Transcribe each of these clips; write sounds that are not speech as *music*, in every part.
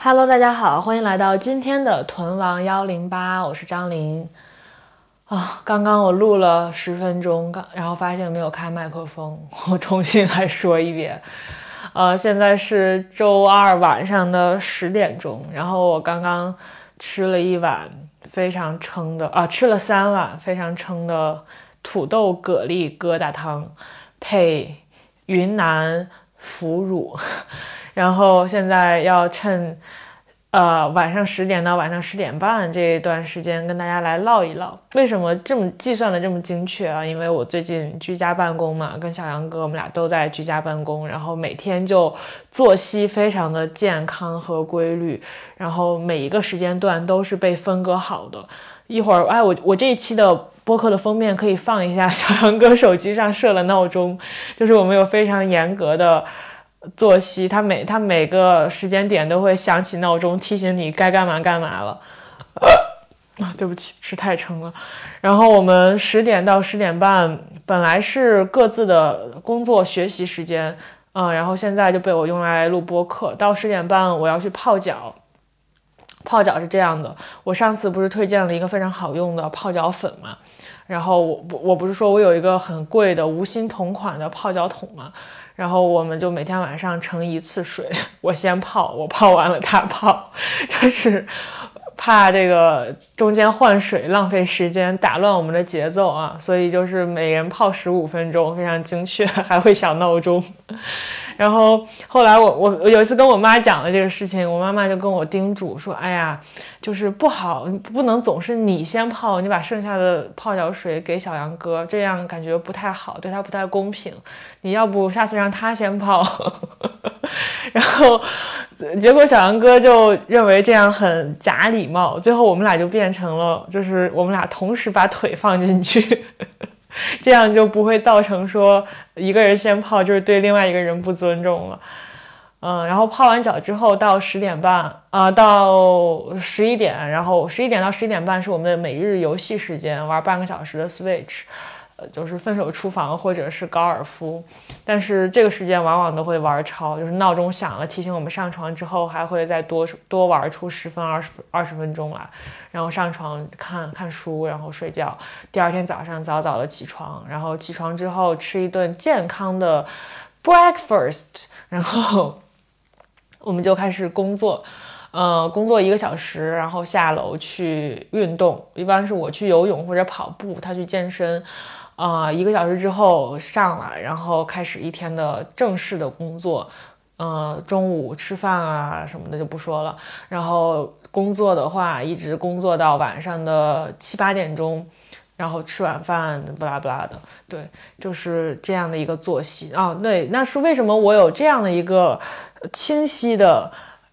Hello，大家好，欢迎来到今天的屯王幺零八，我是张琳。啊，刚刚我录了十分钟，刚然后发现没有开麦克风，*laughs* 我重新来说一遍。呃，现在是周二晚上的十点钟，然后我刚刚吃了一碗非常撑的啊，吃了三碗非常撑的土豆蛤蜊疙瘩汤，配云南腐乳。然后现在要趁，呃晚上十点到晚上十点半这一段时间跟大家来唠一唠，为什么这么计算的这么精确啊？因为我最近居家办公嘛，跟小杨哥我们俩都在居家办公，然后每天就作息非常的健康和规律，然后每一个时间段都是被分割好的。一会儿，哎，我我这一期的播客的封面可以放一下小杨哥手机上设了闹钟，就是我们有非常严格的。作息，他每他每个时间点都会响起闹钟，提醒你该干嘛干嘛了。*coughs* 啊，对不起，吃太撑了。然后我们十点到十点半本来是各自的工作学习时间，嗯，然后现在就被我用来录播课。到十点半我要去泡脚，泡脚是这样的，我上次不是推荐了一个非常好用的泡脚粉嘛？然后我我不是说我有一个很贵的无芯同款的泡脚桶嘛？然后我们就每天晚上盛一次水，我先泡，我泡完了他泡，*laughs* 就是怕这个中间换水浪费时间，打乱我们的节奏啊，所以就是每人泡十五分钟，非常精确，还会响闹钟。然后后来我我有一次跟我妈讲了这个事情，我妈妈就跟我叮嘱说：“哎呀，就是不好，不能总是你先泡，你把剩下的泡脚水给小杨哥，这样感觉不太好，对他不太公平。你要不下次让他先泡。*laughs* ”然后结果小杨哥就认为这样很假礼貌，最后我们俩就变成了，就是我们俩同时把腿放进去。这样就不会造成说一个人先泡就是对另外一个人不尊重了，嗯，然后泡完脚之后到十点半啊，到十一点，然后十一点到十一点半是我们的每日游戏时间，玩半个小时的 Switch。呃，就是分手厨房或者是高尔夫，但是这个时间往往都会玩超，就是闹钟响了提醒我们上床之后，还会再多多玩出十分二十二十分钟来，然后上床看看书，然后睡觉。第二天早上早早的起床，然后起床之后吃一顿健康的 breakfast，*laughs* 然后 *laughs* 我们就开始工作，呃，工作一个小时，然后下楼去运动，一般是我去游泳或者跑步，他去健身。啊，一个小时之后上来，然后开始一天的正式的工作。嗯，中午吃饭啊什么的就不说了。然后工作的话，一直工作到晚上的七八点钟，然后吃晚饭，不拉不拉的。对，就是这样的一个作息啊。对，那是为什么我有这样的一个清晰的、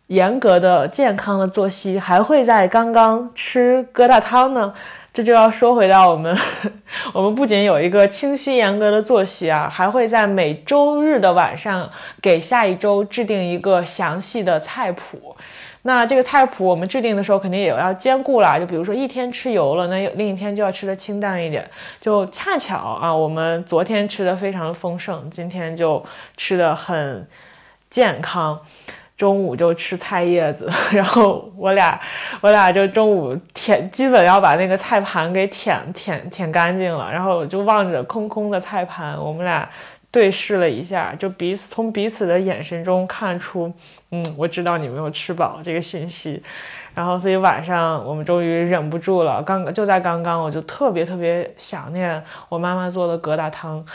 严格的、健康的作息，还会在刚刚吃疙瘩汤呢？这就要说回到我们，我们不仅有一个清晰严格的作息啊，还会在每周日的晚上给下一周制定一个详细的菜谱。那这个菜谱我们制定的时候，肯定也要兼顾啦。就比如说一天吃油了，那另一天就要吃的清淡一点。就恰巧啊，我们昨天吃的非常的丰盛，今天就吃的很健康。中午就吃菜叶子，*laughs* 然后我俩我俩就中午舔，基本要把那个菜盘给舔舔舔干净了，然后就望着空空的菜盘，我们俩对视了一下，就彼此从彼此的眼神中看出，嗯，我知道你没有吃饱这个信息，然后所以晚上我们终于忍不住了，刚就在刚刚，我就特别特别想念我妈妈做的疙瘩汤，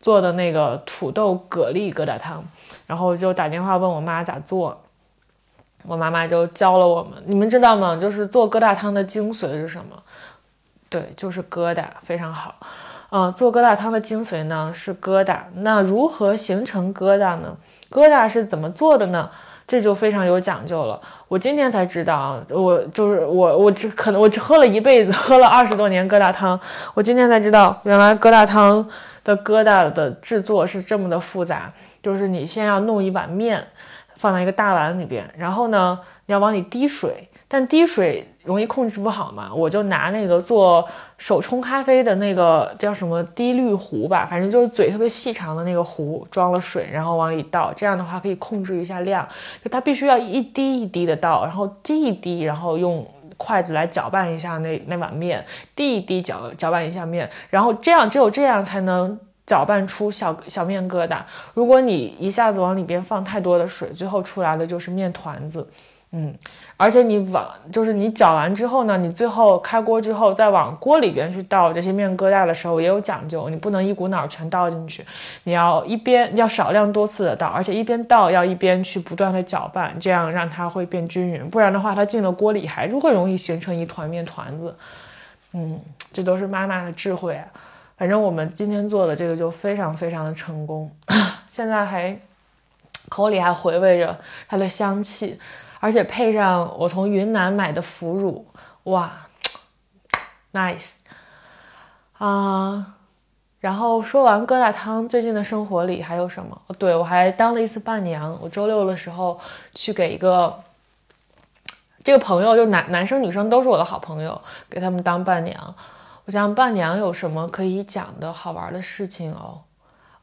做的那个土豆蛤蜊疙瘩汤。然后就打电话问我妈咋做，我妈妈就教了我们。你们知道吗？就是做疙瘩汤的精髓是什么？对，就是疙瘩，非常好。嗯，做疙瘩汤的精髓呢是疙瘩。那如何形成疙瘩呢？疙瘩是怎么做的呢？这就非常有讲究了。我今天才知道，我就是我，我只可能我只喝了一辈子，*laughs* 喝了二十多年疙瘩汤，我今天才知道，原来疙瘩汤的疙瘩的制作是这么的复杂。就是你先要弄一碗面，放在一个大碗里边，然后呢，你要往里滴水，但滴水容易控制不好嘛，我就拿那个做手冲咖啡的那个叫什么滴滤壶吧，反正就是嘴特别细长的那个壶，装了水，然后往里倒，这样的话可以控制一下量，就它必须要一滴一滴的倒，然后滴一滴，然后用筷子来搅拌一下那那碗面，滴一滴搅搅拌一下面，然后这样只有这样才能搅拌出小小面疙瘩。如果你一下子往里边放太多的水，最后出来的就是面团子。嗯，而且你往就是你搅完之后呢，你最后开锅之后再往锅里边去倒这些面疙瘩的时候也有讲究，你不能一股脑全倒进去，你要一边要少量多次的倒，而且一边倒要一边去不断的搅拌，这样让它会变均匀，不然的话它进了锅里还是会容易形成一团面团子。嗯，这都是妈妈的智慧，反正我们今天做的这个就非常非常的成功，*coughs* 现在还口里还回味着它的香气。而且配上我从云南买的腐乳，哇，nice 啊！然后说完疙瘩汤，最近的生活里还有什么？对我还当了一次伴娘。我周六的时候去给一个这个朋友，就男男生女生都是我的好朋友，给他们当伴娘。我想伴娘有什么可以讲的好玩的事情哦？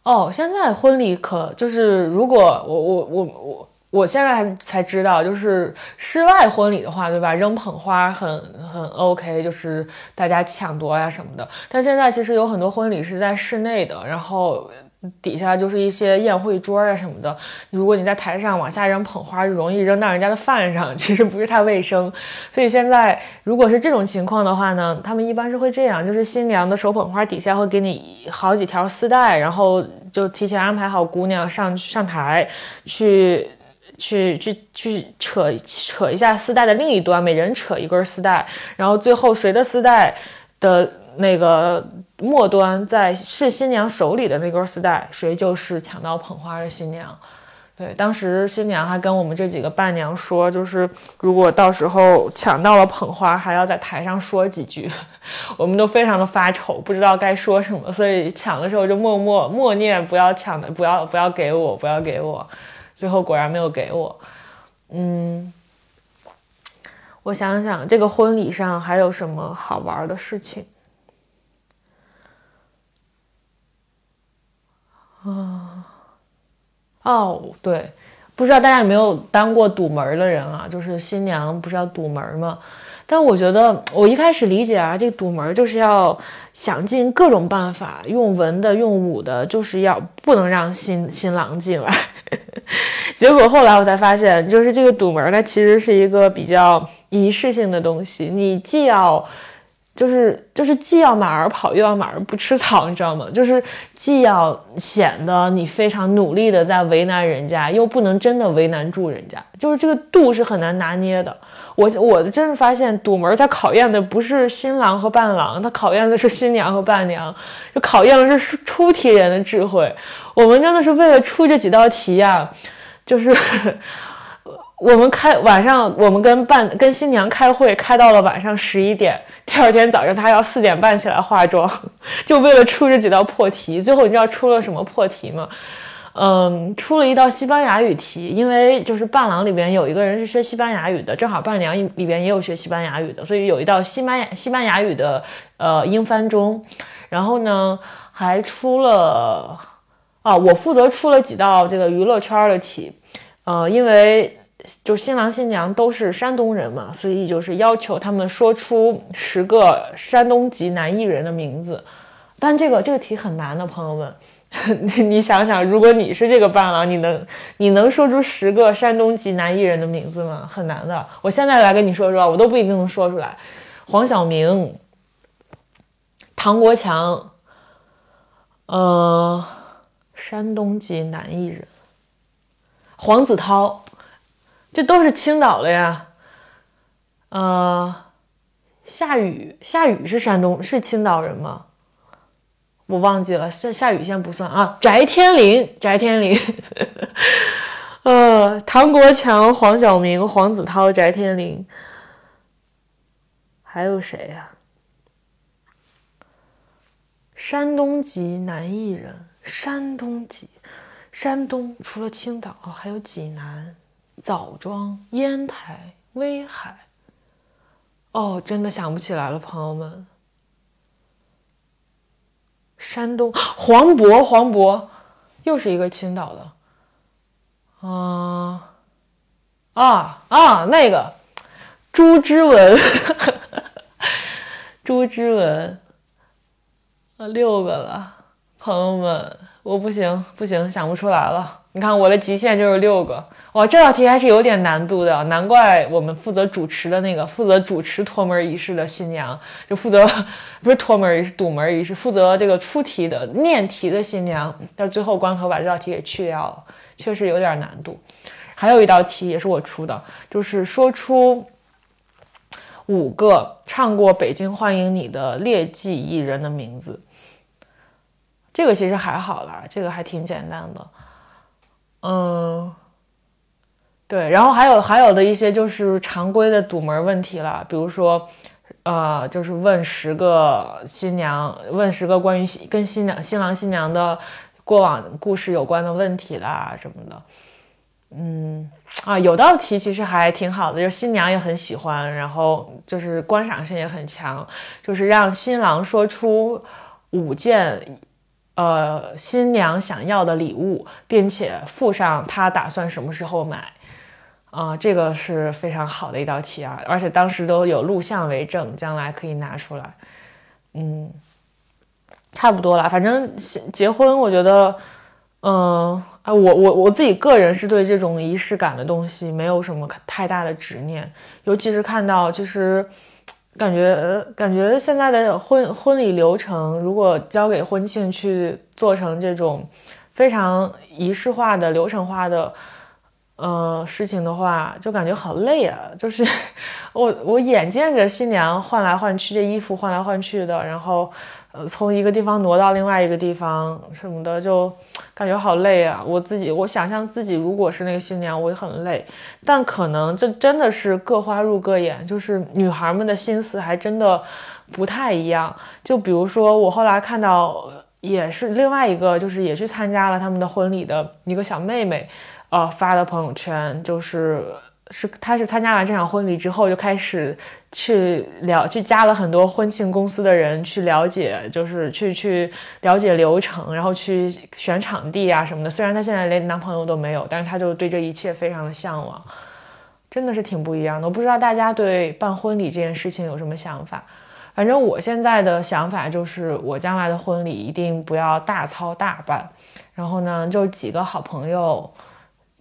哦，现在婚礼可就是如果我我我我。我现在才知道，就是室外婚礼的话，对吧？扔捧花很很 OK，就是大家抢夺呀什么的。但现在其实有很多婚礼是在室内的，然后底下就是一些宴会桌呀什么的。如果你在台上往下扔捧花，就容易扔到人家的饭上，其实不是太卫生。所以现在如果是这种情况的话呢，他们一般是会这样，就是新娘的手捧花底下会给你好几条丝带，然后就提前安排好姑娘上上台去。去去去扯扯一下丝带的另一端，每人扯一根丝带，然后最后谁的丝带的那个末端在是新娘手里的那根丝带，谁就是抢到捧花的新娘。对，当时新娘还跟我们这几个伴娘说，就是如果到时候抢到了捧花，还要在台上说几句，*laughs* 我们都非常的发愁，不知道该说什么，所以抢的时候就默默默念，不要抢的，不要不要给我，不要给我。最后果然没有给我，嗯，我想想，这个婚礼上还有什么好玩的事情？啊，哦，对，不知道大家有没有当过堵门的人啊？就是新娘不是要堵门吗？但我觉得，我一开始理解啊，这个堵门就是要想尽各种办法，用文的，用武的，就是要不能让新新郎进来。*laughs* 结果后来我才发现，就是这个堵门，它其实是一个比较仪式性的东西。你既要，就是就是既要马儿跑，又要马儿不吃草，你知道吗？就是既要显得你非常努力的在为难人家，又不能真的为难住人家。就是这个度是很难拿捏的。我我真是发现，堵门它考验的不是新郎和伴郎，它考验的是新娘和伴娘，就考验的是出题人的智慧。我们真的是为了出这几道题呀，就是我们开晚上，我们跟伴跟新娘开会，开到了晚上十一点，第二天早上她要四点半起来化妆，*laughs* 就为了出这几道破题。最后你知道出了什么破题吗？嗯，出了一道西班牙语题，因为就是伴郎里边有一个人是学西班牙语的，正好伴娘里边也有学西班牙语的，所以有一道西班牙西班牙语的呃英翻中，然后呢还出了啊，我负责出了几道这个娱乐圈的题，呃，因为就新郎新娘都是山东人嘛，所以就是要求他们说出十个山东籍男艺人的名字，但这个这个题很难的，朋友们。*laughs* 你想想，如果你是这个伴郎，你能你能说出十个山东籍男艺人的名字吗？很难的。我现在来跟你说说，我都不一定能说出来。黄晓明、唐国强，呃，山东籍男艺人，黄子韬，这都是青岛的呀。呃，夏雨，夏雨是山东，是青岛人吗？我忘记了，夏夏雨先不算啊。翟天临，翟天临，*laughs* 呃，唐国强、黄晓明、黄子韬、翟天临，还有谁呀？山东籍男艺人，山东籍，山东除了青岛哦，还有济南、枣庄、烟台、威海。哦，真的想不起来了，朋友们。山东 *gasps* 黄渤，黄渤，又是一个青岛的。啊啊啊！那个朱之文，*laughs* 朱之文，啊，六个了，朋友们，我不行不行，想不出来了。你看我的极限就是六个。哇，这道题还是有点难度的，难怪我们负责主持的那个负责主持托门仪式的新娘，就负责不是托门仪式，堵门仪式，负责这个出题的念题的新娘，到最后关头把这道题给去掉了，确实有点难度。还有一道题也是我出的，就是说出五个唱过《北京欢迎你》的劣迹艺人的名字。这个其实还好啦，这个还挺简单的，嗯。对，然后还有还有的一些就是常规的堵门问题了，比如说，呃，就是问十个新娘，问十个关于跟新娘、新郎、新娘的过往故事有关的问题啦什么的。嗯，啊，有道题其实还挺好的，就是新娘也很喜欢，然后就是观赏性也很强，就是让新郎说出五件，呃，新娘想要的礼物，并且附上她打算什么时候买。啊，这个是非常好的一道题啊，而且当时都有录像为证，将来可以拿出来。嗯，差不多了，反正结婚，我觉得，嗯，啊，我我我自己个人是对这种仪式感的东西没有什么太大的执念，尤其是看到，其实感觉感觉现在的婚婚礼流程，如果交给婚庆去做成这种非常仪式化的、流程化的。呃，事情的话就感觉好累啊，就是 *laughs* 我我眼见着新娘换来换去，这衣服换来换去的，然后呃从一个地方挪到另外一个地方什么的，就感觉好累啊。我自己我想象自己如果是那个新娘，我也很累。但可能这真的是各花入各眼，就是女孩们的心思还真的不太一样。就比如说我后来看到也是另外一个，就是也去参加了他们的婚礼的一个小妹妹。呃，发的朋友圈就是是，她是参加完这场婚礼之后，就开始去了，去加了很多婚庆公司的人去了解，就是去去了解流程，然后去选场地啊什么的。虽然她现在连男朋友都没有，但是她就对这一切非常的向往，真的是挺不一样的。我不知道大家对办婚礼这件事情有什么想法，反正我现在的想法就是，我将来的婚礼一定不要大操大办，然后呢，就几个好朋友。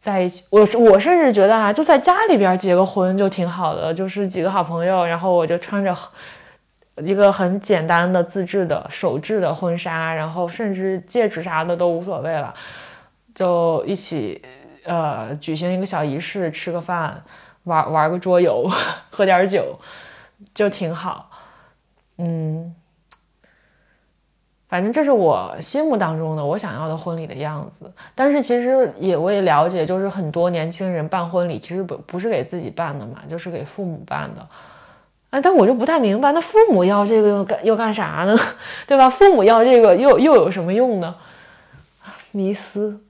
在一起，我我甚至觉得啊，就在家里边结个婚就挺好的，就是几个好朋友，然后我就穿着一个很简单的自制的手制的婚纱，然后甚至戒指啥的都无所谓了，就一起呃举行一个小仪式，吃个饭，玩玩个桌游，*laughs* 喝点酒，就挺好，嗯。反正这是我心目当中的我想要的婚礼的样子，但是其实也我也了解，就是很多年轻人办婚礼其实不不是给自己办的嘛，就是给父母办的。哎，但我就不太明白，那父母要这个又干又干啥呢？*laughs* 对吧？父母要这个又又有什么用呢？迷思。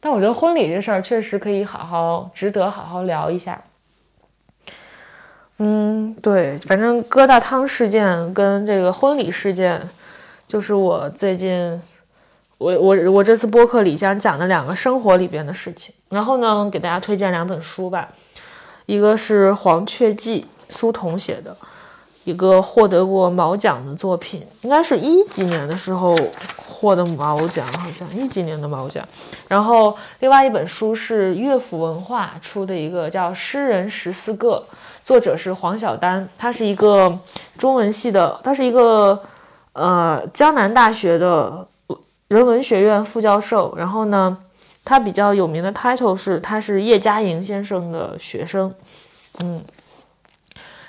但我觉得婚礼这事儿确实可以好好值得好好聊一下。嗯，对，反正疙瘩汤事件跟这个婚礼事件。就是我最近，我我我这次播客里将讲的两个生活里边的事情，然后呢，给大家推荐两本书吧，一个是《黄雀记》，苏童写的，一个获得过毛奖的作品，应该是一几年的时候获得毛奖，好像一几年的毛奖。然后另外一本书是乐府文化出的一个叫《诗人十四个》，作者是黄晓丹，他是一个中文系的，他是一个。呃，江南大学的人文学院副教授，然后呢，他比较有名的 title 是他是叶嘉莹先生的学生，嗯，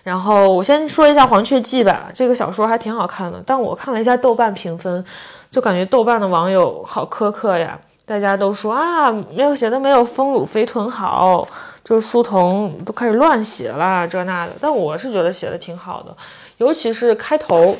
然后我先说一下《黄雀记》吧，这个小说还挺好看的，但我看了一下豆瓣评分，就感觉豆瓣的网友好苛刻呀，大家都说啊，没有写的没有丰乳肥臀好，就是苏童都开始乱写了这那的，但我是觉得写的挺好的，尤其是开头。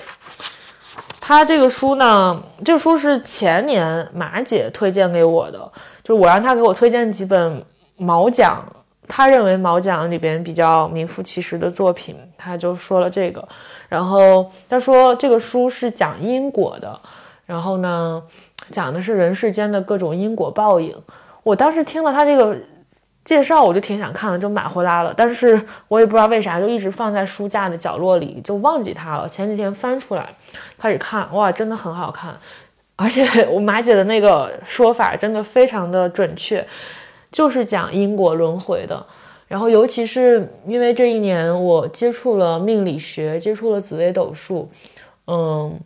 他这个书呢，这个书是前年马姐推荐给我的，就我让他给我推荐几本毛奖他认为毛讲里边比较名副其实的作品，他就说了这个。然后他说这个书是讲因果的，然后呢，讲的是人世间的各种因果报应。我当时听了他这个介绍，我就挺想看的，就买回来了。但是我也不知道为啥，就一直放在书架的角落里，就忘记它了。前几天翻出来开始看，哇，真的很好看，而且 *laughs* 我马姐的那个说法真的非常的准确，就是讲因果轮回的。然后，尤其是因为这一年我接触了命理学，接触了紫微斗数，嗯，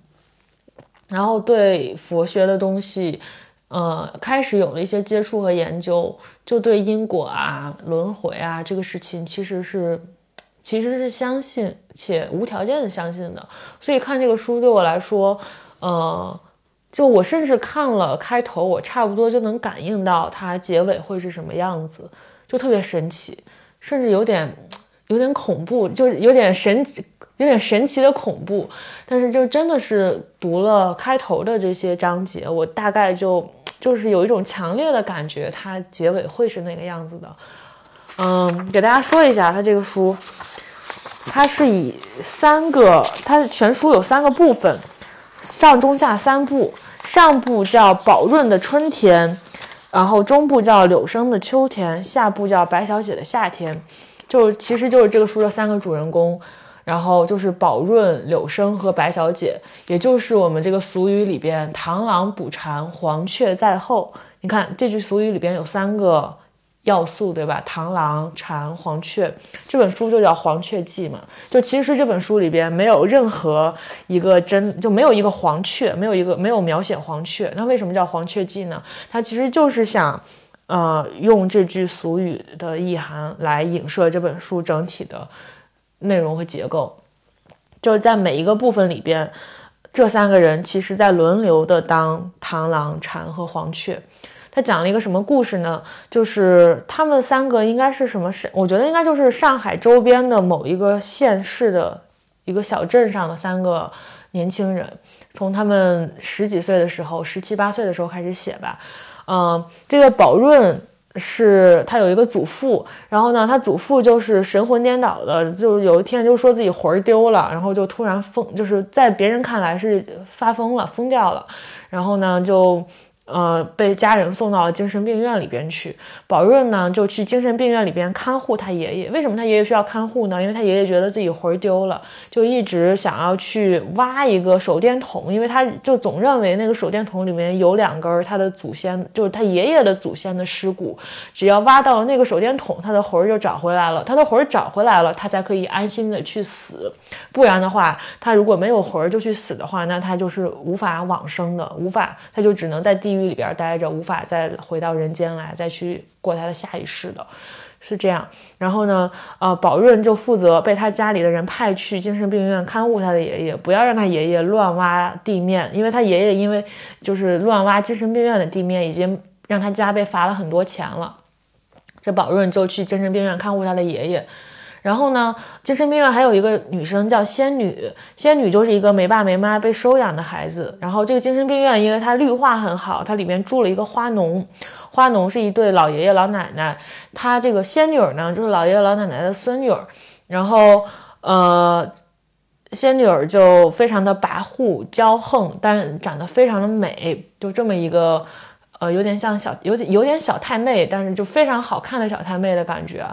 然后对佛学的东西，呃，开始有了一些接触和研究，就对因果啊、轮回啊这个事情，其实是其实是相信且无条件的相信的。所以看这个书对我来说，呃，就我甚至看了开头，我差不多就能感应到它结尾会是什么样子。就特别神奇，甚至有点有点恐怖，就有点神奇，有点神奇的恐怖。但是就真的是读了开头的这些章节，我大概就就是有一种强烈的感觉，它结尾会是那个样子的。嗯，给大家说一下，它这个书，它是以三个，它全书有三个部分，上中下三部，上部叫宝润的春天。然后中部叫柳生的秋天，下部叫白小姐的夏天，就其实就是这个书的三个主人公，然后就是宝润、柳生和白小姐，也就是我们这个俗语里边“螳螂捕蝉，黄雀在后”。你看这句俗语里边有三个。要素对吧？螳螂、蝉、黄雀，这本书就叫《黄雀记》嘛。就其实这本书里边没有任何一个真，就没有一个黄雀，没有一个没有描写黄雀。那为什么叫《黄雀记》呢？它其实就是想，呃，用这句俗语的意涵来影射这本书整体的内容和结构。就是在每一个部分里边，这三个人其实在轮流的当螳螂、蝉和黄雀。他讲了一个什么故事呢？就是他们三个应该是什么是？我觉得应该就是上海周边的某一个县市的一个小镇上的三个年轻人，从他们十几岁的时候，十七八岁的时候开始写吧。嗯，这个宝润是他有一个祖父，然后呢，他祖父就是神魂颠倒的，就是有一天就说自己魂儿丢了，然后就突然疯，就是在别人看来是发疯了，疯掉了，然后呢就。呃，被家人送到了精神病院里边去。宝润呢，就去精神病院里边看护他爷爷。为什么他爷爷需要看护呢？因为他爷爷觉得自己魂丢了，就一直想要去挖一个手电筒，因为他就总认为那个手电筒里面有两根他的祖先，就是他爷爷的祖先的尸骨。只要挖到了那个手电筒，他的魂就找回来了。他的魂找回来了，他才可以安心的去死。不然的话，他如果没有魂就去死的话，那他就是无法往生的，无法，他就只能在地狱。里边待着，无法再回到人间来，再去过他的下一世的，是这样。然后呢，呃，宝润就负责被他家里的人派去精神病院看护他的爷爷，不要让他爷爷乱挖地面，因为他爷爷因为就是乱挖精神病院的地面，已经让他家被罚了很多钱了。这宝润就去精神病院看护他的爷爷。然后呢，精神病院还有一个女生叫仙女，仙女就是一个没爸没妈被收养的孩子。然后这个精神病院因为它绿化很好，它里面住了一个花农，花农是一对老爷爷老奶奶，她这个仙女呢就是老爷爷老奶奶的孙女儿。然后呃，仙女儿就非常的跋扈骄横，但长得非常的美，就这么一个呃有点像小有点有点小太妹，但是就非常好看的小太妹的感觉。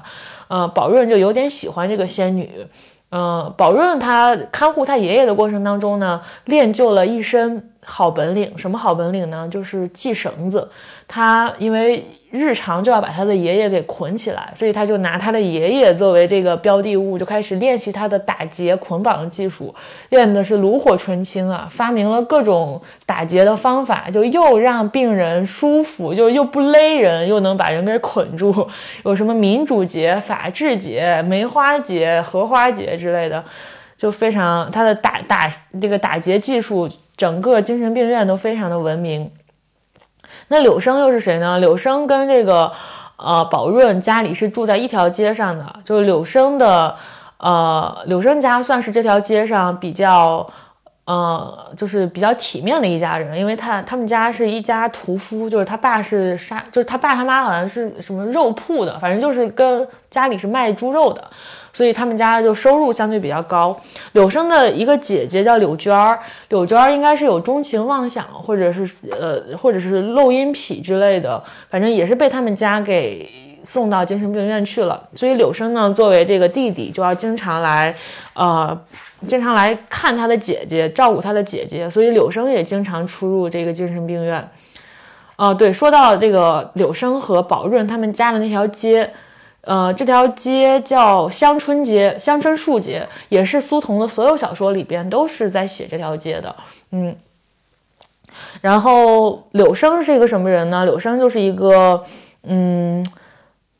呃，宝润就有点喜欢这个仙女。呃，宝润他看护他爷爷的过程当中呢，练就了一身好本领。什么好本领呢？就是系绳子。他因为日常就要把他的爷爷给捆起来，所以他就拿他的爷爷作为这个标的物，就开始练习他的打结捆绑技术，练的是炉火纯青啊！发明了各种打结的方法，就又让病人舒服，就又不勒人，又能把人给捆住。有什么民主结、法治结、梅花结、荷花结之类的，就非常他的打打这个打结技术，整个精神病院都非常的闻名。那柳生又是谁呢？柳生跟这个呃宝润家里是住在一条街上的，就是柳生的呃柳生家算是这条街上比较呃，就是比较体面的一家人，因为他他们家是一家屠夫，就是他爸是杀，就是他爸他妈好像是什么肉铺的，反正就是跟家里是卖猪肉的。所以他们家就收入相对比较高。柳生的一个姐姐叫柳娟儿，柳娟儿应该是有钟情妄想，或者是呃，或者是漏音癖之类的，反正也是被他们家给送到精神病院去了。所以柳生呢，作为这个弟弟，就要经常来，呃，经常来看他的姐姐，照顾他的姐姐。所以柳生也经常出入这个精神病院。哦，对，说到这个柳生和宝润他们家的那条街。呃，这条街叫香椿街、香椿树街，也是苏童的所有小说里边都是在写这条街的。嗯，然后柳生是一个什么人呢？柳生就是一个，嗯，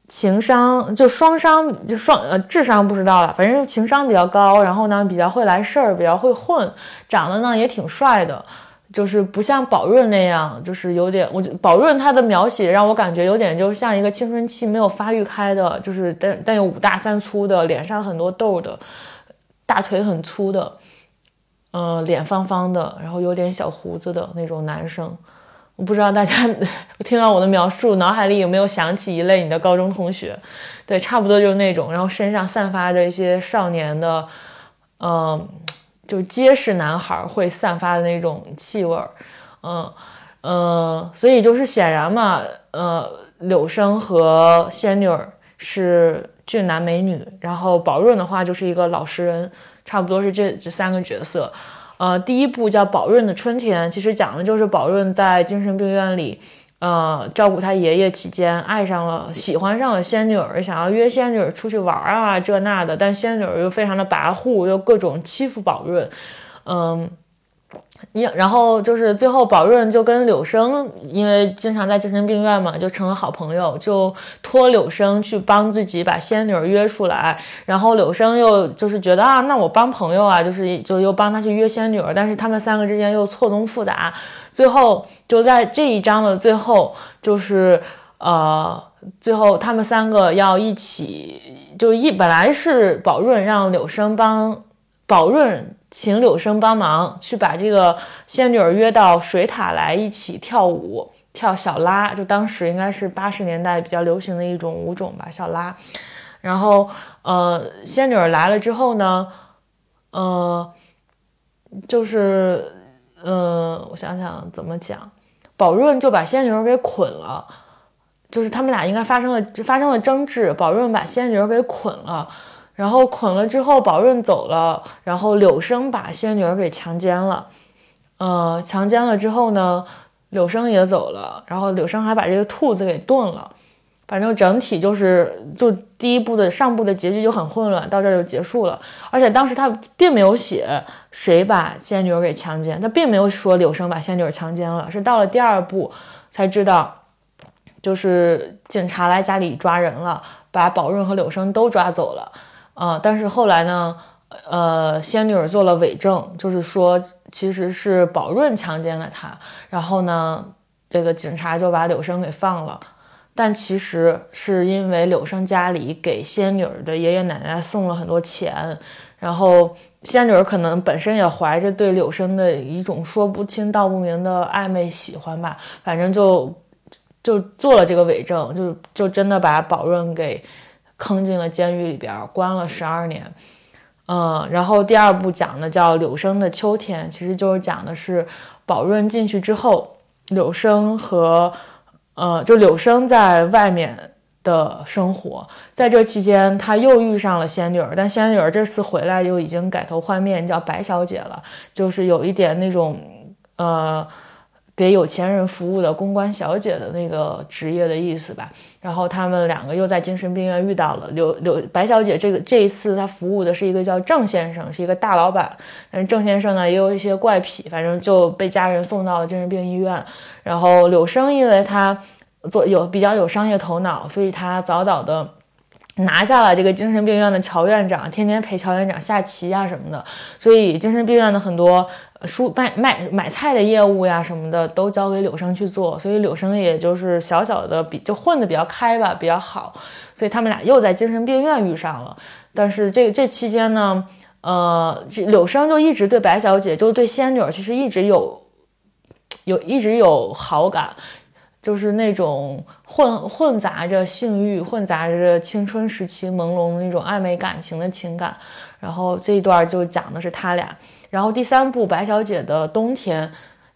情商就双商，就双呃智商不知道了，反正情商比较高，然后呢比较会来事儿，比较会混，长得呢也挺帅的。就是不像宝润那样，就是有点，我宝润他的描写让我感觉有点就像一个青春期没有发育开的，就是但但有五大三粗的，脸上很多痘的，大腿很粗的，嗯，脸方方的，然后有点小胡子的那种男生。我不知道大家 *laughs* 听到我的描述，脑海里有没有想起一类你的高中同学？对，差不多就是那种，然后身上散发着一些少年的，嗯。就结实男孩会散发的那种气味儿，嗯嗯，所以就是显然嘛，呃，柳生和仙女是俊男美女，然后宝润的话就是一个老实人，差不多是这这三个角色。呃，第一部叫《宝润的春天》，其实讲的就是宝润在精神病院里。呃，照顾他爷爷期间，爱上了、喜欢上了仙女儿，想要约仙女儿出去玩啊，这那的，但仙女儿又非常的跋扈，又各种欺负宝润，嗯。然后就是最后，宝润就跟柳生，因为经常在精神病院嘛，就成了好朋友，就托柳生去帮自己把仙女约出来。然后柳生又就是觉得啊，那我帮朋友啊，就是就又帮他去约仙女但是他们三个之间又错综复杂。最后就在这一章的最后，就是呃，最后他们三个要一起，就一本来是宝润让柳生帮宝润。请柳生帮忙去把这个仙女儿约到水塔来一起跳舞，跳小拉，就当时应该是八十年代比较流行的一种舞种吧，小拉。然后，呃，仙女儿来了之后呢，呃，就是，呃，我想想怎么讲，宝润就把仙女儿给捆了，就是他们俩应该发生了发生了争执，宝润把仙女儿给捆了。然后捆了之后，宝润走了，然后柳生把仙女儿给强奸了，呃，强奸了之后呢，柳生也走了，然后柳生还把这个兔子给炖了，反正整体就是就第一部的上部的结局就很混乱，到这儿就结束了。而且当时他并没有写谁把仙女儿给强奸，他并没有说柳生把仙女儿强奸了，是到了第二部才知道，就是警察来家里抓人了，把宝润和柳生都抓走了。啊！但是后来呢，呃，仙女儿做了伪证，就是说其实是宝润强奸了她。然后呢，这个警察就把柳生给放了。但其实是因为柳生家里给仙女儿的爷爷奶奶送了很多钱，然后仙女儿可能本身也怀着对柳生的一种说不清道不明的暧昧喜欢吧，反正就就做了这个伪证，就就真的把宝润给。坑进了监狱里边，关了十二年。嗯，然后第二部讲的叫《柳生的秋天》，其实就是讲的是宝润进去之后，柳生和呃，就柳生在外面的生活。在这期间，他又遇上了仙女儿，但仙女儿这次回来又已经改头换面，叫白小姐了，就是有一点那种呃。给有钱人服务的公关小姐的那个职业的意思吧。然后他们两个又在精神病院遇到了刘刘白小姐。这个这一次她服务的是一个叫郑先生，是一个大老板。但是郑先生呢也有一些怪癖，反正就被家人送到了精神病医院。然后柳生因为他做有比较有商业头脑，所以他早早的拿下了这个精神病院的乔院长，天天陪乔院长下棋啊什么的。所以精神病院的很多。书卖卖买菜的业务呀什么的都交给柳生去做，所以柳生也就是小小的比就混得比较开吧，比较好，所以他们俩又在精神病院遇上了。但是这这期间呢，呃，柳生就一直对白小姐，就对仙女其实一直有有一直有好感，就是那种混混杂着性欲、混杂着青春时期朦胧那种暧昧感情的情感。然后这一段就讲的是他俩。然后第三部《白小姐的冬天》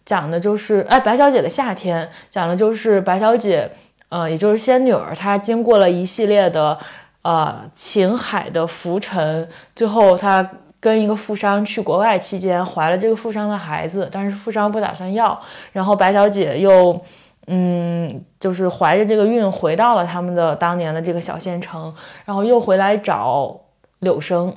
讲的就是哎，白小姐的夏天讲的就是白小姐，呃，也就是仙女儿，她经过了一系列的呃情海的浮沉，最后她跟一个富商去国外期间怀了这个富商的孩子，但是富商不打算要，然后白小姐又嗯，就是怀着这个孕回到了他们的当年的这个小县城，然后又回来找柳生。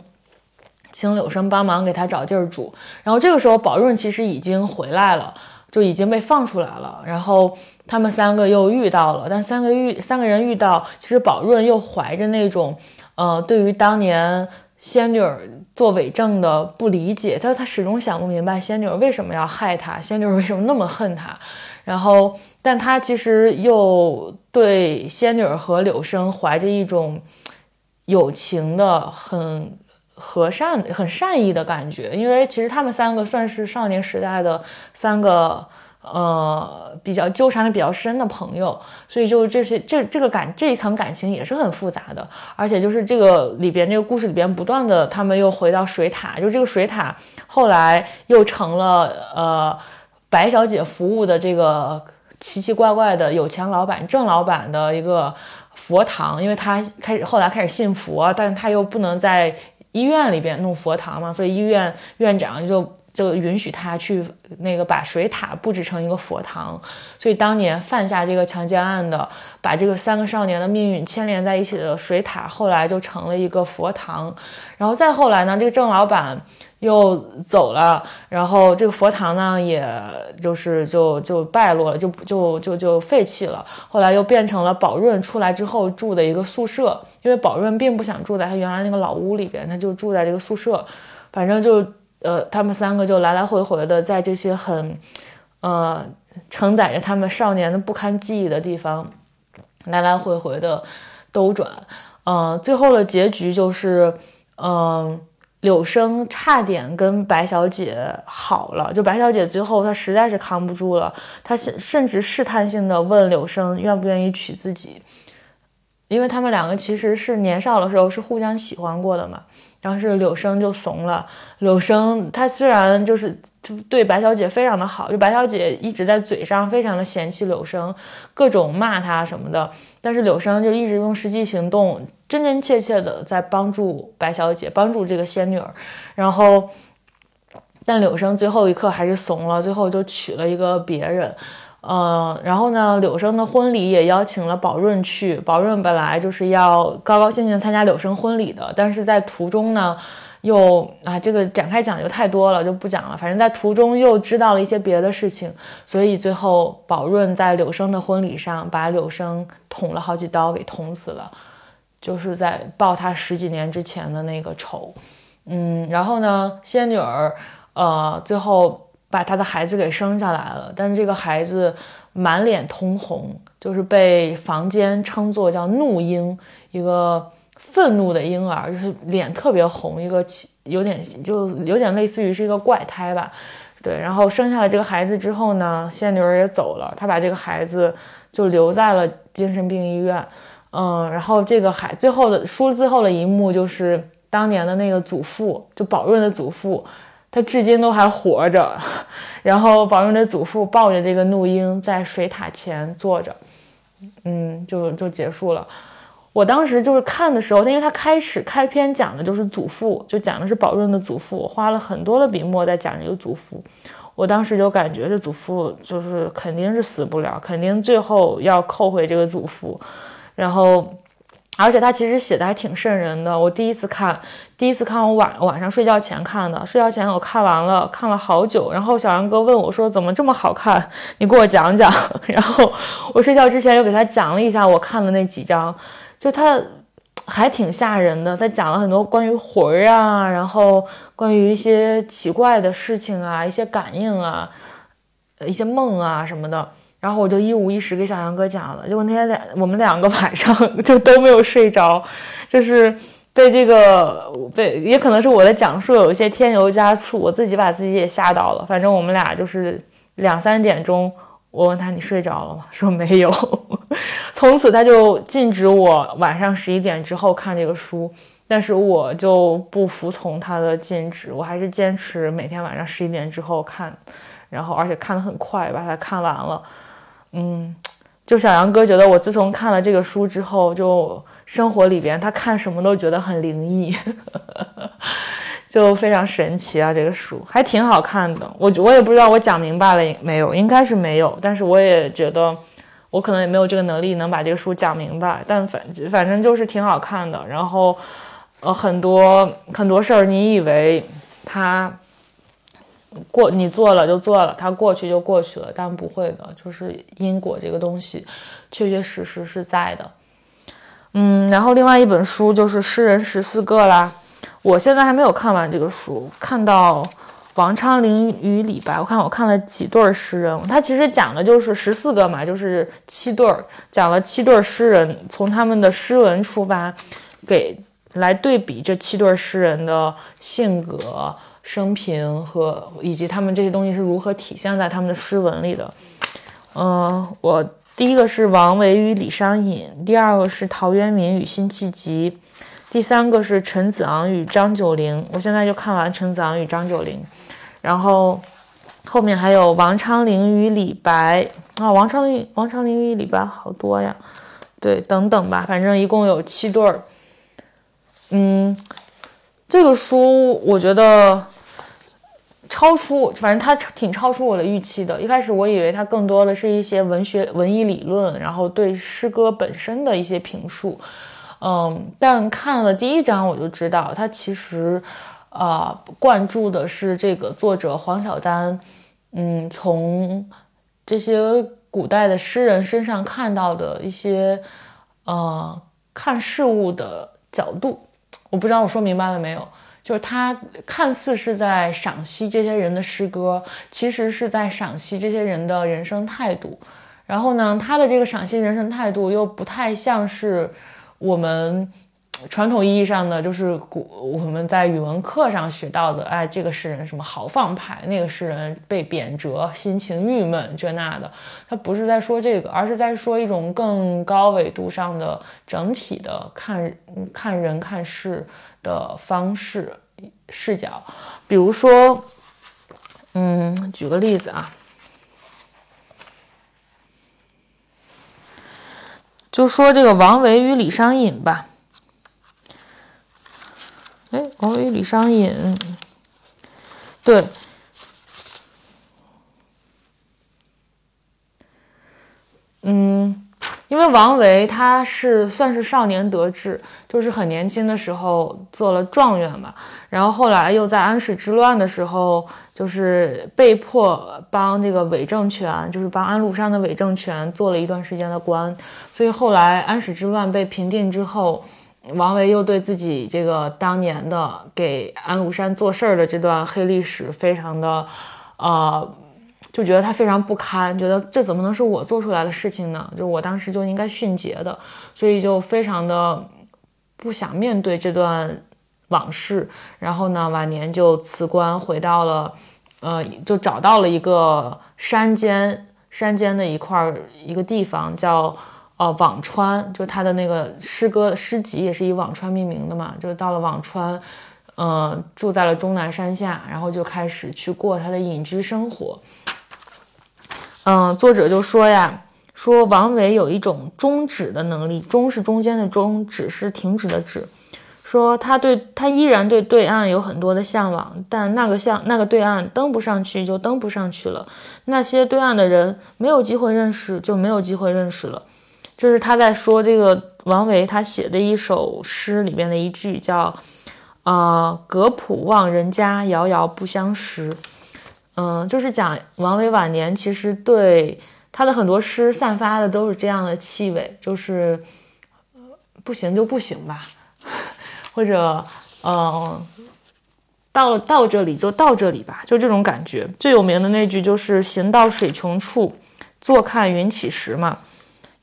请柳生帮忙给他找地儿住，然后这个时候宝润其实已经回来了，就已经被放出来了。然后他们三个又遇到了，但三个遇三个人遇到，其实宝润又怀着那种，呃，对于当年仙女儿做伪证的不理解，他他始终想不明白仙女儿为什么要害他，仙女儿为什么那么恨他。然后，但他其实又对仙女儿和柳生怀着一种友情的很。和善很善意的感觉，因为其实他们三个算是少年时代的三个呃比较纠缠的比较深的朋友，所以就这些这这个感这一层感情也是很复杂的，而且就是这个里边这个故事里边不断的他们又回到水塔，就这个水塔后来又成了呃白小姐服务的这个奇奇怪怪的有钱老板郑老板的一个佛堂，因为他开始后来开始信佛，但是他又不能在。医院里边弄佛堂嘛，所以医院院长就就允许他去那个把水塔布置成一个佛堂。所以当年犯下这个强奸案的，把这个三个少年的命运牵连在一起的水塔，后来就成了一个佛堂。然后再后来呢，这个郑老板。又走了，然后这个佛堂呢，也就是就就败落了，就就就就废弃了。后来又变成了宝润出来之后住的一个宿舍，因为宝润并不想住在他原来那个老屋里边，他就住在这个宿舍。反正就呃，他们三个就来来回回的在这些很呃承载着他们少年的不堪记忆的地方来来回回的兜转。嗯，最后的结局就是嗯。柳生差点跟白小姐好了，就白小姐最后她实在是扛不住了，她甚甚至试探性的问柳生愿不愿意娶自己，因为他们两个其实是年少的时候是互相喜欢过的嘛。然后是柳生就怂了，柳生他虽然就是对白小姐非常的好，就白小姐一直在嘴上非常的嫌弃柳生，各种骂他什么的，但是柳生就一直用实际行动真真切切的在帮助白小姐，帮助这个仙女儿。然后，但柳生最后一刻还是怂了，最后就娶了一个别人。呃，然后呢，柳生的婚礼也邀请了宝润去。宝润本来就是要高高兴兴参加柳生婚礼的，但是在途中呢，又啊，这个展开讲就太多了，就不讲了。反正在途中又知道了一些别的事情，所以最后宝润在柳生的婚礼上把柳生捅了好几刀，给捅死了，就是在报他十几年之前的那个仇。嗯，然后呢，仙女儿，呃，最后。把她的孩子给生下来了，但是这个孩子满脸通红，就是被房间称作叫怒婴，一个愤怒的婴儿，就是脸特别红，一个有点就有点类似于是一个怪胎吧。对，然后生下了这个孩子之后呢，仙女儿也走了，她把这个孩子就留在了精神病医院。嗯，然后这个海最后的书最后的一幕就是当年的那个祖父，就宝润的祖父。他至今都还活着，*laughs* 然后宝润的祖父抱着这个怒鹰在水塔前坐着，嗯，就就结束了。我当时就是看的时候，因为他开始开篇讲的就是祖父，就讲的是宝润的祖父，花了很多的笔墨在讲这个祖父。我当时就感觉这祖父就是肯定是死不了，肯定最后要扣回这个祖父，然后。而且他其实写的还挺瘆人的。我第一次看，第一次看我晚晚上睡觉前看的。睡觉前我看完了，看了好久。然后小杨哥问我说：“怎么这么好看？你给我讲讲。*laughs* ”然后我睡觉之前又给他讲了一下我看的那几章，就他还挺吓人的。他讲了很多关于魂儿啊，然后关于一些奇怪的事情啊，一些感应啊，一些梦啊什么的。然后我就一五一十给小杨哥讲了，结果那天两我们两个晚上 *laughs* 就都没有睡着，就是被这个被也可能是我的讲述有一些添油加醋，我自己把自己也吓到了。反正我们俩就是两三点钟，我问他你睡着了吗？*laughs* 说没有。*laughs* 从此他就禁止我晚上十一点之后看这个书，但是我就不服从他的禁止，我还是坚持每天晚上十一点之后看，然后而且看得很快，把它看完了。嗯，就小杨哥觉得我自从看了这个书之后，就。生活里边，他看什么都觉得很灵异，*laughs* 就非常神奇啊！这个书还挺好看的，我我也不知道我讲明白了没有，应该是没有，但是我也觉得我可能也没有这个能力能把这个书讲明白，但反反正就是挺好看的。然后，呃，很多很多事儿，你以为他过你做了就做了，他过去就过去了，但不会的，就是因果这个东西确确实实是在的。嗯，然后另外一本书就是《诗人十四个》啦，我现在还没有看完这个书，看到王昌龄与李白，我看我看了几对诗人，他其实讲的就是十四个嘛，就是七对儿，讲了七对诗人，从他们的诗文出发，给来对比这七对诗人的性格、生平和以及他们这些东西是如何体现在他们的诗文里的。嗯，我。第一个是王维与李商隐，第二个是陶渊明与辛弃疾，第三个是陈子昂与张九龄。我现在就看完陈子昂与张九龄，然后后面还有王昌龄与李白啊，王昌龄王昌龄与李白好多呀，对，等等吧，反正一共有七对儿。嗯，这个书我觉得。超出，反正它挺超出我的预期的。一开始我以为它更多的是一些文学、文艺理论，然后对诗歌本身的一些评述。嗯，但看了第一章我就知道，它其实，呃，灌注的是这个作者黄晓丹，嗯，从这些古代的诗人身上看到的一些，呃，看事物的角度。我不知道我说明白了没有。就是他看似是在赏析这些人的诗歌，其实是在赏析这些人的人生态度。然后呢，他的这个赏析人生态度又不太像是我们传统意义上的，就是古我们在语文课上学到的。哎，这个诗人什么豪放派，那个诗人被贬谪，心情郁闷，这那的。他不是在说这个，而是在说一种更高纬度上的整体的看看人看事。的方式视角，比如说，嗯，举个例子啊，就说这个王维与李商隐吧。哎，王维与李商隐，对，嗯。因为王维他是算是少年得志，就是很年轻的时候做了状元嘛，然后后来又在安史之乱的时候，就是被迫帮这个伪政权，就是帮安禄山的伪政权做了一段时间的官，所以后来安史之乱被平定之后，王维又对自己这个当年的给安禄山做事儿的这段黑历史非常的，呃。就觉得他非常不堪，觉得这怎么能是我做出来的事情呢？就我当时就应该殉节的，所以就非常的不想面对这段往事。然后呢，晚年就辞官，回到了，呃，就找到了一个山间山间的一块一个地方，叫呃辋川，就他的那个诗歌诗集也是以辋川命名的嘛。就到了辋川，呃，住在了终南山下，然后就开始去过他的隐居生活。嗯，作者就说呀，说王维有一种终止的能力，终是中间的终，止是停止的止。说他对他依然对对岸有很多的向往，但那个向那个对岸登不上去就登不上去了，那些对岸的人没有机会认识就没有机会认识了。这是他在说这个王维他写的一首诗里面的一句，叫呃隔浦望人家，遥遥不相识。嗯，就是讲王维晚年，其实对他的很多诗散发的都是这样的气味，就是不行就不行吧，*laughs* 或者嗯，到了到这里就到这里吧，就这种感觉。最有名的那句就是“行到水穷处，坐看云起时”嘛，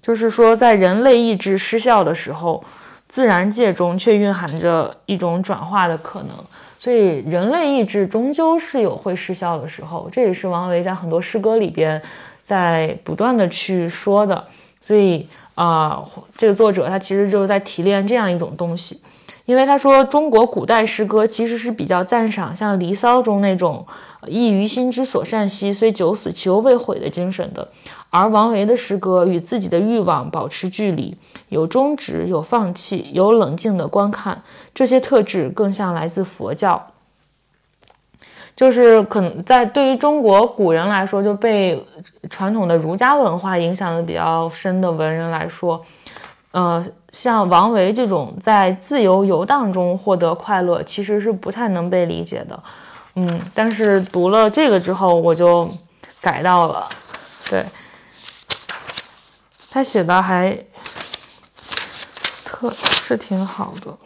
就是说在人类意志失效的时候，自然界中却蕴含着一种转化的可能。所以，人类意志终究是有会失效的时候，这也是王维在很多诗歌里边在不断的去说的。所以，啊，这个作者他其实就是在提炼这样一种东西。因为他说，中国古代诗歌其实是比较赞赏像《离骚》中那种“异于心之所善兮，虽九死其犹未悔”的精神的，而王维的诗歌与自己的欲望保持距离，有终止，有放弃，有冷静的观看，这些特质更像来自佛教。就是可能在对于中国古人来说，就被传统的儒家文化影响的比较深的文人来说，呃。像王维这种在自由游荡中获得快乐，其实是不太能被理解的。嗯，但是读了这个之后，我就改到了。对，他写的还特是挺好的。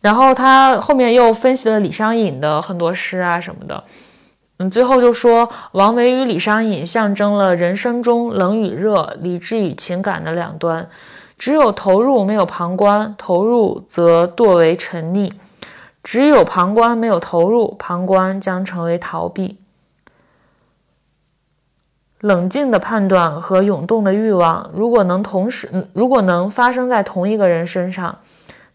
然后他后面又分析了李商隐的很多诗啊什么的。嗯，最后就说王维与李商隐象征了人生中冷与热、理智与情感的两端，只有投入没有旁观，投入则堕为沉溺；只有旁观没有投入，旁观将成为逃避。冷静的判断和涌动的欲望，如果能同时，如果能发生在同一个人身上。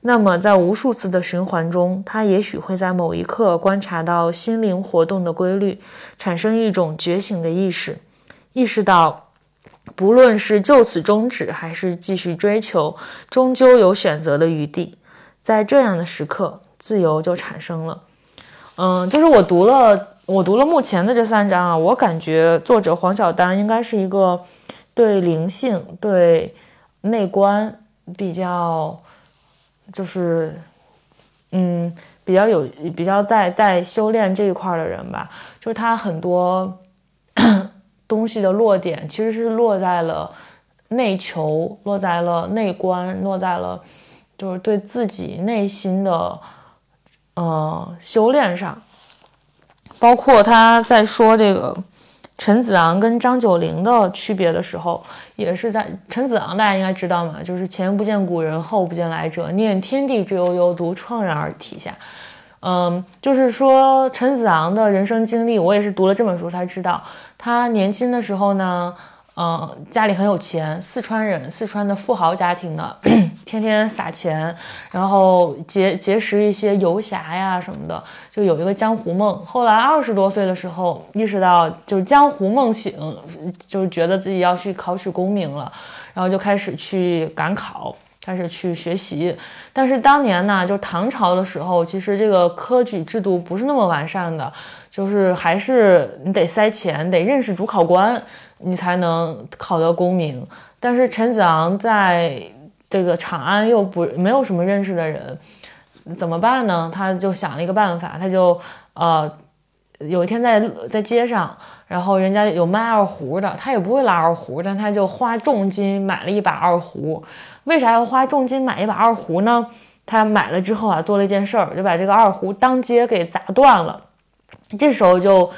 那么，在无数次的循环中，他也许会在某一刻观察到心灵活动的规律，产生一种觉醒的意识，意识到，不论是就此终止，还是继续追求，终究有选择的余地。在这样的时刻，自由就产生了。嗯，就是我读了，我读了目前的这三章啊，我感觉作者黄晓丹应该是一个对灵性、对内观比较。就是，嗯，比较有比较在在修炼这一块的人吧，就是他很多 *coughs* 东西的落点其实是落在了内求，落在了内观，落在了就是对自己内心的呃修炼上，包括他在说这个。陈子昂跟张九龄的区别的时候，也是在陈子昂，大家应该知道嘛，就是前不见古人，后不见来者，念天地之悠悠，独怆然而涕下。嗯，就是说陈子昂的人生经历，我也是读了这本书才知道，他年轻的时候呢。嗯，家里很有钱，四川人，四川的富豪家庭的，*clears throat* 天天撒钱，然后结结识一些游侠呀什么的，就有一个江湖梦。后来二十多岁的时候，意识到就是江湖梦醒，就是觉得自己要去考取功名了，然后就开始去赶考，开始去学习。但是当年呢，就唐朝的时候，其实这个科举制度不是那么完善的，就是还是你得塞钱，得认识主考官。你才能考得功名，但是陈子昂在这个长安又不没有什么认识的人，怎么办呢？他就想了一个办法，他就呃有一天在在街上，然后人家有卖二胡的，他也不会拉二胡，但他就花重金买了一把二胡。为啥要花重金买一把二胡呢？他买了之后啊，做了一件事儿，就把这个二胡当街给砸断了。这时候就。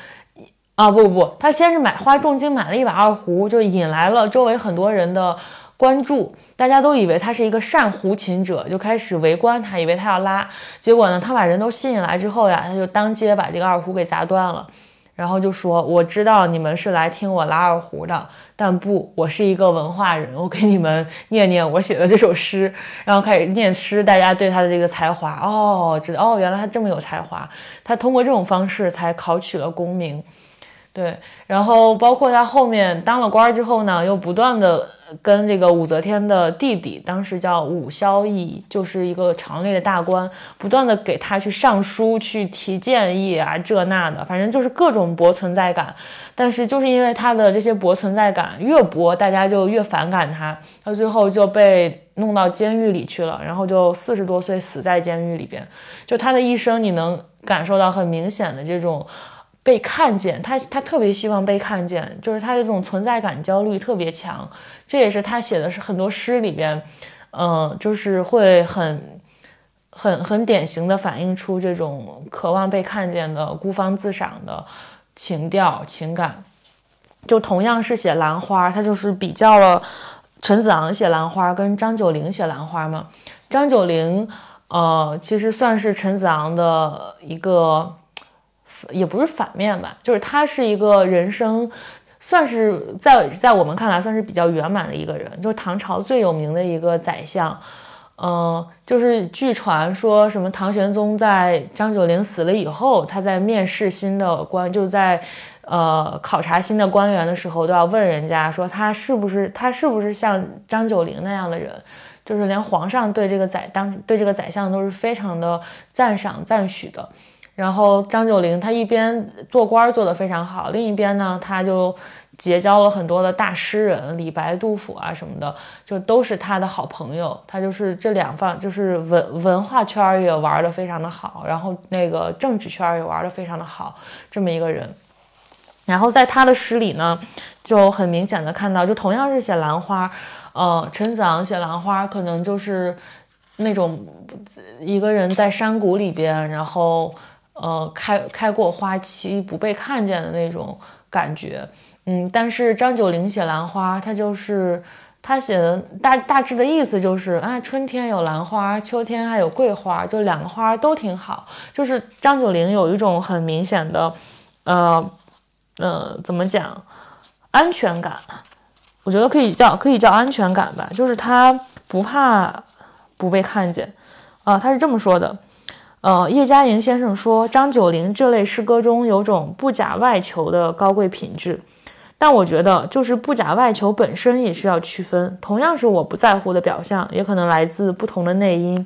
啊不不，他先是买花重金买了一把二胡，就引来了周围很多人的关注，大家都以为他是一个善胡琴者，就开始围观他，以为他要拉。结果呢，他把人都吸引来之后呀，他就当街把这个二胡给砸断了，然后就说：“我知道你们是来听我拉二胡的，但不，我是一个文化人，我给你们念念我写的这首诗。”然后开始念诗，大家对他的这个才华，哦，知道哦，原来他这么有才华。他通过这种方式才考取了功名。对，然后包括他后面当了官之后呢，又不断的跟这个武则天的弟弟，当时叫武萧义，就是一个朝内的大官，不断的给他去上书、去提建议啊，这那的，反正就是各种博存在感。但是就是因为他的这些博存在感越博，大家就越反感他，他最后就被弄到监狱里去了，然后就四十多岁死在监狱里边。就他的一生，你能感受到很明显的这种。被看见，他他特别希望被看见，就是他的这种存在感焦虑特别强，这也是他写的是很多诗里边，嗯，就是会很很很典型的反映出这种渴望被看见的孤芳自赏的情调情感。就同样是写兰花，他就是比较了陈子昂写兰花跟张九龄写兰花嘛。张九龄，呃，其实算是陈子昂的一个，也不是反面吧，就是他是一个人生，算是在在我们看来算是比较圆满的一个人，就是唐朝最有名的一个宰相。嗯，就是据传说什么唐玄宗在张九龄死了以后，他在面试新的官，就在呃考察新的官员的时候，都要问人家说他是不是他是不是像张九龄那样的人，就是连皇上对这个宰当对这个宰相都是非常的赞赏赞许的。然后张九龄他一边做官做得非常好，另一边呢他就。结交了很多的大诗人，李白、杜甫啊什么的，就都是他的好朋友。他就是这两方，就是文文化圈也玩的非常的好，然后那个政治圈也玩的非常的好，这么一个人。然后在他的诗里呢，就很明显的看到，就同样是写兰花，呃，陈子昂写兰花，可能就是那种一个人在山谷里边，然后呃开开过花期，不被看见的那种感觉。嗯，但是张九龄写兰花，他就是他写的大大致的意思就是，啊，春天有兰花，秋天还有桂花，就两个花都挺好。就是张九龄有一种很明显的，呃，呃，怎么讲，安全感？我觉得可以叫可以叫安全感吧，就是他不怕不被看见，啊，他是这么说的。呃，叶嘉莹先生说，张九龄这类诗歌中有种不假外求的高贵品质。但我觉得，就是不假外求本身也需要区分。同样是我不在乎的表象，也可能来自不同的内因。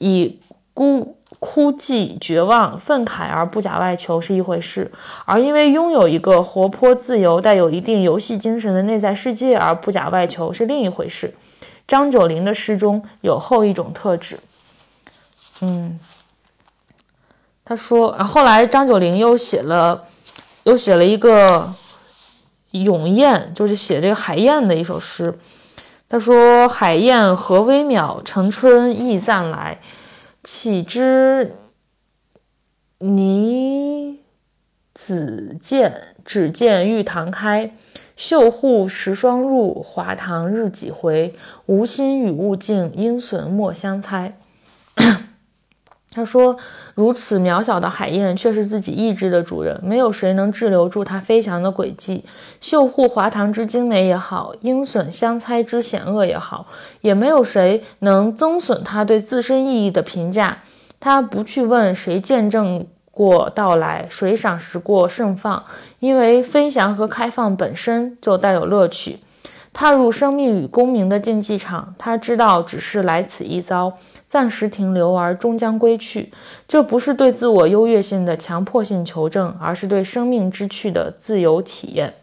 以孤枯寂、绝望、愤慨而不假外求是一回事，而因为拥有一个活泼、自由、带有一定游戏精神的内在世界而不假外求是另一回事。张九龄的诗中有后一种特质。嗯，他说，然后来张九龄又写了，又写了一个。咏燕就是写这个海燕的一首诗。他说：“海燕何微渺，城春亦暂来。岂知泥子见，只见玉堂开。绣户十双入，华堂日几回。无心与物竞，应损莫相猜。”他说：“如此渺小的海燕，却是自己意志的主人。没有谁能滞留住它飞翔的轨迹。绣户华堂之精美也好，鹰隼相猜之险恶也好，也没有谁能增损它对自身意义的评价。他不去问谁见证过到来，谁赏识过盛放，因为飞翔和开放本身就带有乐趣。踏入生命与功名的竞技场，他知道只是来此一遭。”暂时停留而终将归去，这不是对自我优越性的强迫性求证，而是对生命之趣的自由体验。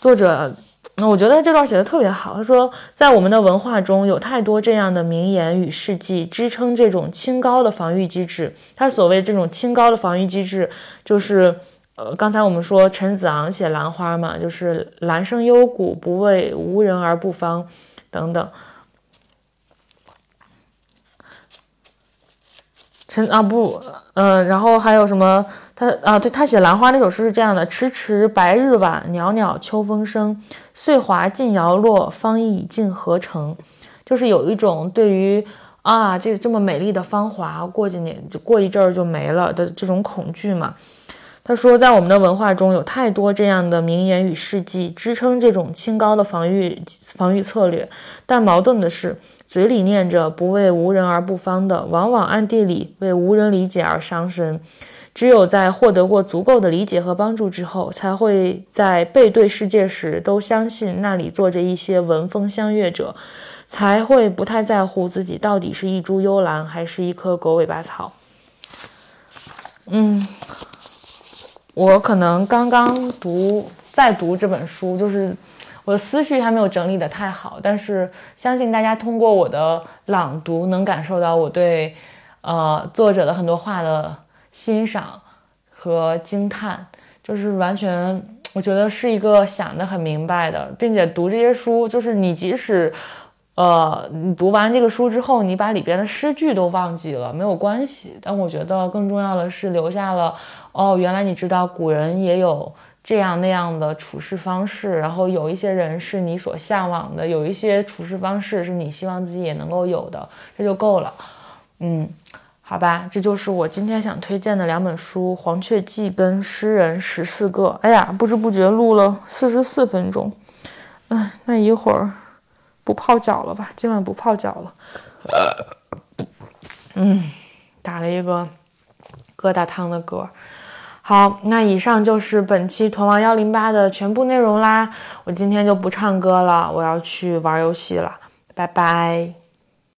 作者，我觉得这段写的特别好。他说，在我们的文化中有太多这样的名言与事迹，支撑这种清高的防御机制。他所谓这种清高的防御机制，就是呃，刚才我们说陈子昂写兰花嘛，就是兰生幽谷，不为无人而不芳，等等。陈啊不，嗯，然后还有什么？他啊，对他写兰花那首诗是这样的：迟迟白日晚，袅袅秋风生。岁华尽摇落，芳意已尽何成？就是有一种对于啊，这这么美丽的芳华，过几年就过一阵儿就没了的这种恐惧嘛。他说，在我们的文化中有太多这样的名言与事迹，支撑这种清高的防御防御策略。但矛盾的是。嘴里念着不为无人而不芳的，往往暗地里为无人理解而伤神。只有在获得过足够的理解和帮助之后，才会在背对世界时都相信那里坐着一些闻风相悦者，才会不太在乎自己到底是一株幽兰还是一棵狗尾巴草。嗯，我可能刚刚读在读这本书，就是。我的思绪还没有整理的太好，但是相信大家通过我的朗读能感受到我对，呃，作者的很多话的欣赏和惊叹，就是完全我觉得是一个想得很明白的，并且读这些书，就是你即使，呃，你读完这个书之后，你把里边的诗句都忘记了，没有关系。但我觉得更重要的是留下了，哦，原来你知道古人也有。这样那样的处事方式，然后有一些人是你所向往的，有一些处事方式是你希望自己也能够有的，这就够了。嗯，好吧，这就是我今天想推荐的两本书《黄雀记》跟《诗人十四个》。哎呀，不知不觉录了四十四分钟，嗯，那一会儿不泡脚了吧？今晚不泡脚了。嗯，打了一个疙瘩汤的嗝。好，那以上就是本期屯王幺零八的全部内容啦。我今天就不唱歌了，我要去玩游戏了，拜拜。